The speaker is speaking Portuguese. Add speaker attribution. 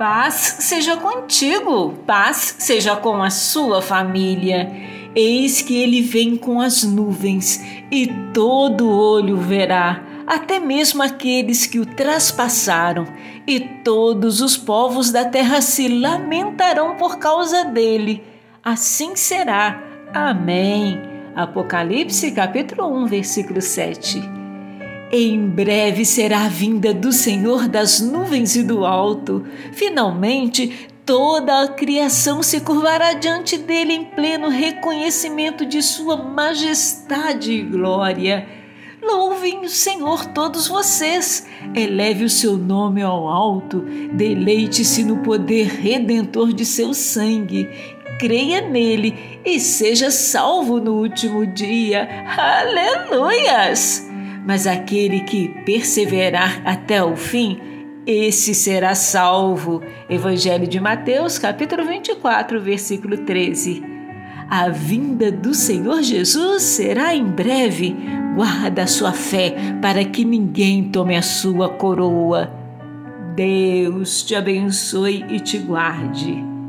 Speaker 1: Paz seja contigo, paz seja com a sua família. Eis que ele vem com as nuvens, e todo olho verá, até mesmo aqueles que o traspassaram, e todos os povos da terra se lamentarão por causa dele. Assim será. Amém. Apocalipse capítulo 1, versículo 7. Em breve será a vinda do Senhor das nuvens e do alto. Finalmente, toda a criação se curvará diante dele em pleno reconhecimento de sua majestade e glória. Louvem o Senhor todos vocês, eleve o seu nome ao alto, deleite-se no poder redentor de seu sangue, creia nele e seja salvo no último dia. Aleluias! Mas aquele que perseverar até o fim, esse será salvo. Evangelho de Mateus, capítulo 24, versículo 13. A vinda do Senhor Jesus será em breve. Guarda a sua fé para que ninguém tome a sua coroa. Deus te abençoe e te guarde.